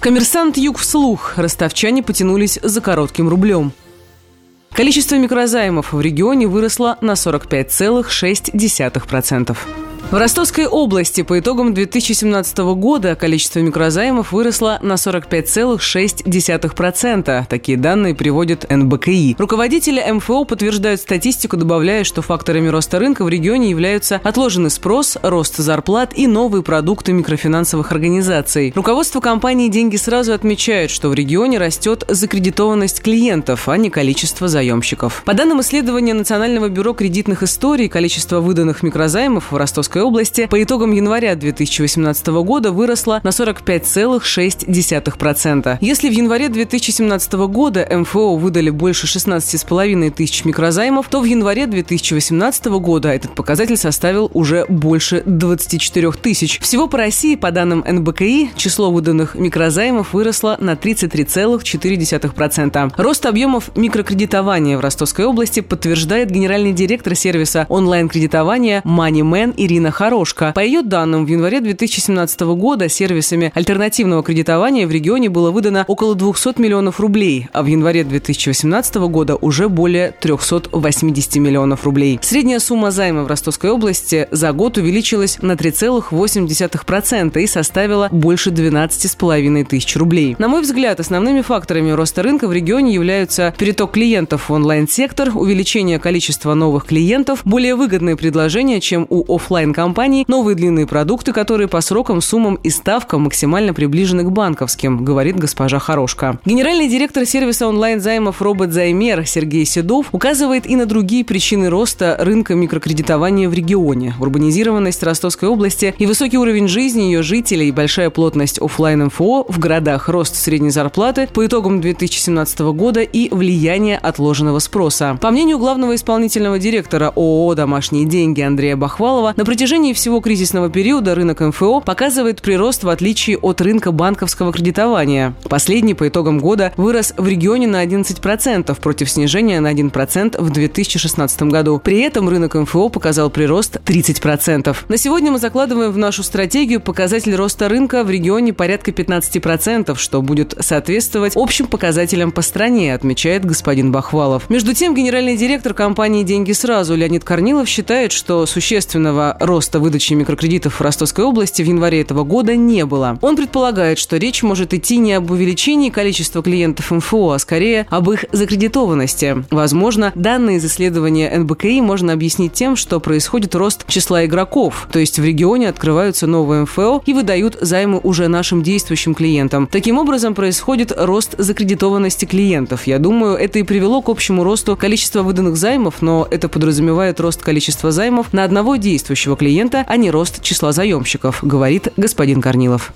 Коммерсант Юг вслух. Ростовчане потянулись за коротким рублем. Количество микрозаймов в регионе выросло на 45,6%. В Ростовской области по итогам 2017 года количество микрозаймов выросло на 45,6%. Такие данные приводит НБКИ. Руководители МФО подтверждают статистику, добавляя, что факторами роста рынка в регионе являются отложенный спрос, рост зарплат и новые продукты микрофинансовых организаций. Руководство компании «Деньги сразу» отмечает, что в регионе растет закредитованность клиентов, а не количество заемщиков. По данным исследования Национального бюро кредитных историй, количество выданных микрозаймов в Ростовской Московской области по итогам января 2018 года выросла на 45,6%. Если в январе 2017 года МФО выдали больше 16,5 тысяч микрозаймов, то в январе 2018 года этот показатель составил уже больше 24 тысяч. Всего по России, по данным НБКИ, число выданных микрозаймов выросло на 33,4%. Рост объемов микрокредитования в Ростовской области подтверждает генеральный директор сервиса онлайн-кредитования MoneyMan Ирина Ирина Хорошка. По ее данным, в январе 2017 года сервисами альтернативного кредитования в регионе было выдано около 200 миллионов рублей, а в январе 2018 года уже более 380 миллионов рублей. Средняя сумма займа в Ростовской области за год увеличилась на 3,8% и составила больше 12,5 тысяч рублей. На мой взгляд, основными факторами роста рынка в регионе являются переток клиентов в онлайн-сектор, увеличение количества новых клиентов, более выгодные предложения, чем у офлайн компаний новые длинные продукты, которые по срокам, суммам и ставкам максимально приближены к банковским, говорит госпожа Хорошка. Генеральный директор сервиса онлайн-займов «Робот Займер» Сергей Седов указывает и на другие причины роста рынка микрокредитования в регионе. Урбанизированность Ростовской области и высокий уровень жизни ее жителей, большая плотность офлайн МФО в городах, рост средней зарплаты по итогам 2017 года и влияние отложенного спроса. По мнению главного исполнительного директора ООО «Домашние деньги» Андрея Бахвалова, на протяжении протяжении всего кризисного периода рынок МФО показывает прирост в отличие от рынка банковского кредитования. Последний по итогам года вырос в регионе на 11% против снижения на 1% в 2016 году. При этом рынок МФО показал прирост 30%. На сегодня мы закладываем в нашу стратегию показатель роста рынка в регионе порядка 15%, что будет соответствовать общим показателям по стране, отмечает господин Бахвалов. Между тем, генеральный директор компании «Деньги сразу» Леонид Корнилов считает, что существенного роста роста выдачи микрокредитов в Ростовской области в январе этого года не было. Он предполагает, что речь может идти не об увеличении количества клиентов МФО, а скорее об их закредитованности. Возможно, данные из исследования НБКИ можно объяснить тем, что происходит рост числа игроков, то есть в регионе открываются новые МФО и выдают займы уже нашим действующим клиентам. Таким образом, происходит рост закредитованности клиентов. Я думаю, это и привело к общему росту количества выданных займов, но это подразумевает рост количества займов на одного действующего клиента клиента, а не рост числа заемщиков, говорит господин Корнилов.